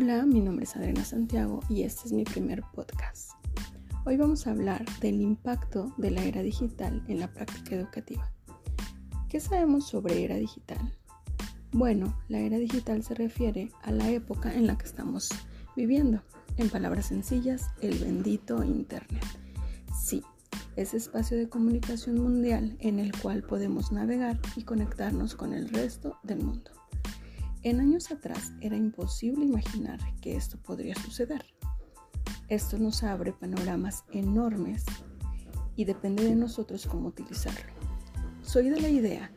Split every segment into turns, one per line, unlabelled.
Hola, mi nombre es Adriana Santiago y este es mi primer podcast. Hoy vamos a hablar del impacto de la era digital en la práctica educativa. ¿Qué sabemos sobre era digital? Bueno, la era digital se refiere a la época en la que estamos viviendo. En palabras sencillas, el bendito Internet. Sí, ese espacio de comunicación mundial en el cual podemos navegar y conectarnos con el resto del mundo. En años atrás era imposible imaginar que esto podría suceder. Esto nos abre panoramas enormes y depende de nosotros cómo utilizarlo. Soy de la idea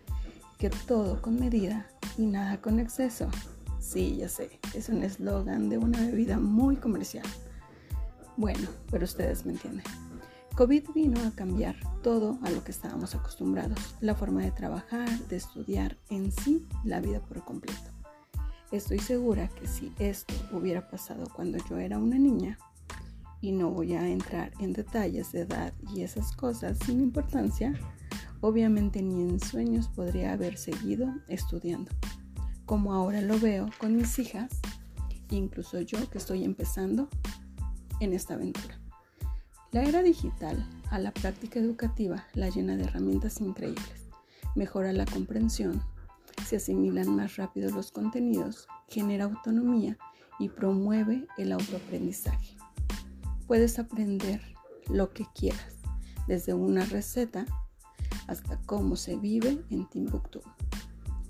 que todo con medida y nada con exceso. Sí, ya sé, es un eslogan de una bebida muy comercial. Bueno, pero ustedes me entienden. COVID vino a cambiar todo a lo que estábamos acostumbrados, la forma de trabajar, de estudiar, en sí, la vida por completo. Estoy segura que si esto hubiera pasado cuando yo era una niña, y no voy a entrar en detalles de edad y esas cosas sin importancia, obviamente ni en sueños podría haber seguido estudiando, como ahora lo veo con mis hijas, incluso yo que estoy empezando en esta aventura. La era digital a la práctica educativa la llena de herramientas increíbles. Mejora la comprensión, se asimilan más rápido los contenidos, genera autonomía y promueve el autoaprendizaje. Puedes aprender lo que quieras, desde una receta hasta cómo se vive en Timbuktu.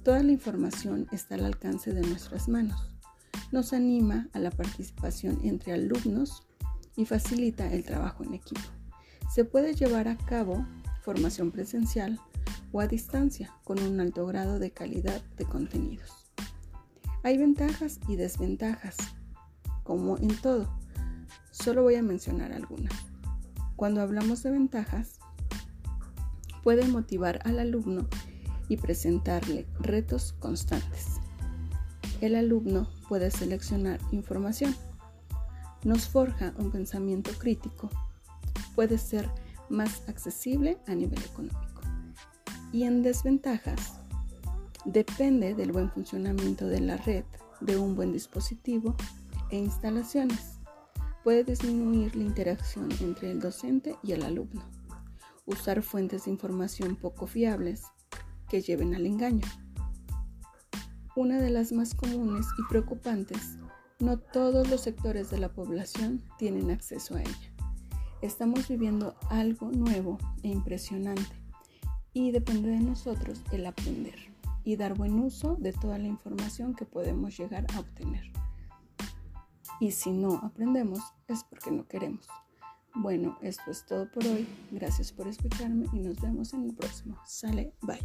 Toda la información está al alcance de nuestras manos. Nos anima a la participación entre alumnos y facilita el trabajo en equipo. Se puede llevar a cabo formación presencial o a distancia con un alto grado de calidad de contenidos. Hay ventajas y desventajas, como en todo. Solo voy a mencionar algunas. Cuando hablamos de ventajas, puede motivar al alumno y presentarle retos constantes. El alumno puede seleccionar información nos forja un pensamiento crítico, puede ser más accesible a nivel económico. Y en desventajas, depende del buen funcionamiento de la red, de un buen dispositivo e instalaciones. Puede disminuir la interacción entre el docente y el alumno. Usar fuentes de información poco fiables que lleven al engaño. Una de las más comunes y preocupantes no todos los sectores de la población tienen acceso a ella. Estamos viviendo algo nuevo e impresionante y depende de nosotros el aprender y dar buen uso de toda la información que podemos llegar a obtener. Y si no aprendemos es porque no queremos. Bueno, esto es todo por hoy. Gracias por escucharme y nos vemos en el próximo. Sale, bye.